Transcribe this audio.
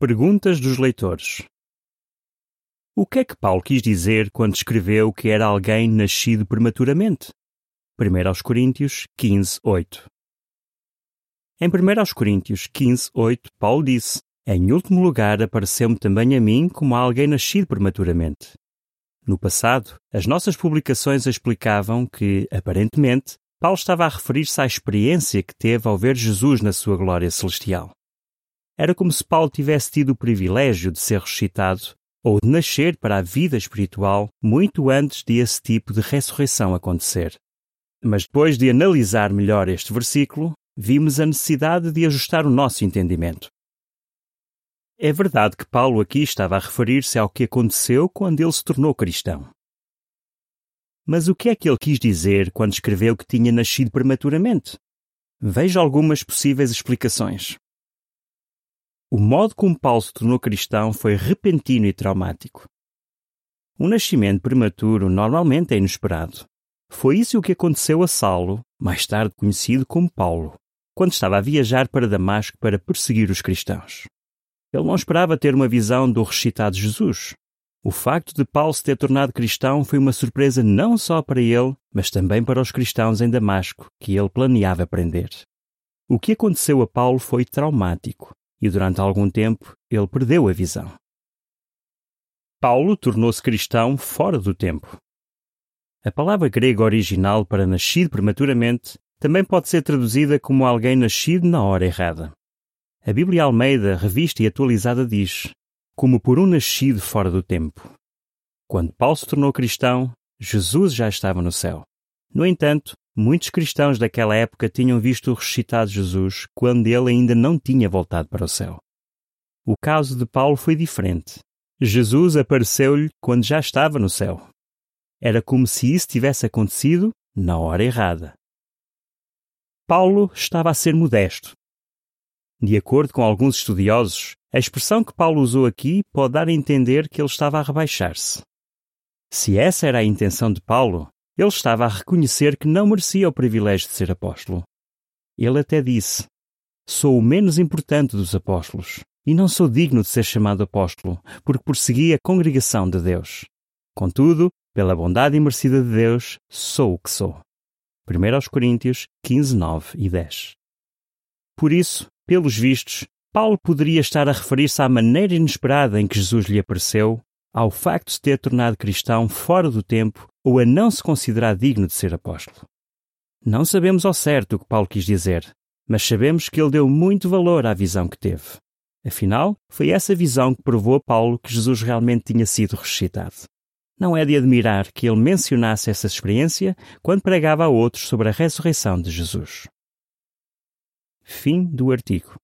Perguntas dos leitores. O que é que Paulo quis dizer quando escreveu que era alguém nascido prematuramente? 1 aos Coríntios 15, 8. Em 1 aos Coríntios 15, 8, Paulo disse: Em último lugar, apareceu-me também a mim como alguém nascido prematuramente. No passado, as nossas publicações explicavam que, aparentemente, Paulo estava a referir-se à experiência que teve ao ver Jesus na sua glória celestial. Era como se Paulo tivesse tido o privilégio de ser ressuscitado ou de nascer para a vida espiritual muito antes de esse tipo de ressurreição acontecer. Mas depois de analisar melhor este versículo, vimos a necessidade de ajustar o nosso entendimento. É verdade que Paulo aqui estava a referir-se ao que aconteceu quando ele se tornou cristão. Mas o que é que ele quis dizer quando escreveu que tinha nascido prematuramente? Veja algumas possíveis explicações. O modo como Paulo se tornou cristão foi repentino e traumático. Um nascimento prematuro normalmente é inesperado. Foi isso o que aconteceu a Saulo, mais tarde conhecido como Paulo, quando estava a viajar para Damasco para perseguir os cristãos. Ele não esperava ter uma visão do ressuscitado Jesus. O facto de Paulo se ter tornado cristão foi uma surpresa não só para ele, mas também para os cristãos em Damasco, que ele planeava prender. O que aconteceu a Paulo foi traumático e durante algum tempo ele perdeu a visão. Paulo tornou-se cristão fora do tempo. A palavra grega original para nascido prematuramente também pode ser traduzida como alguém nascido na hora errada. A Bíblia Almeida, revista e atualizada, diz: como por um nascido fora do tempo. Quando Paulo se tornou cristão, Jesus já estava no céu. No entanto, Muitos cristãos daquela época tinham visto ressuscitado Jesus quando ele ainda não tinha voltado para o céu. O caso de Paulo foi diferente. Jesus apareceu-lhe quando já estava no céu. Era como se isso tivesse acontecido na hora errada. Paulo estava a ser modesto. De acordo com alguns estudiosos, a expressão que Paulo usou aqui pode dar a entender que ele estava a rebaixar-se. Se essa era a intenção de Paulo, ele estava a reconhecer que não merecia o privilégio de ser apóstolo. Ele até disse: Sou o menos importante dos apóstolos e não sou digno de ser chamado apóstolo, porque persegui a congregação de Deus. Contudo, pela bondade imerecida de Deus, sou o que sou. 1 Coríntios 15, 9 e 10. Por isso, pelos vistos, Paulo poderia estar a referir-se à maneira inesperada em que Jesus lhe apareceu ao facto de se ter tornado cristão fora do tempo ou a não se considerar digno de ser apóstolo. Não sabemos ao certo o que Paulo quis dizer, mas sabemos que ele deu muito valor à visão que teve. Afinal, foi essa visão que provou a Paulo que Jesus realmente tinha sido ressuscitado. Não é de admirar que ele mencionasse essa experiência quando pregava a outros sobre a ressurreição de Jesus. Fim do artigo.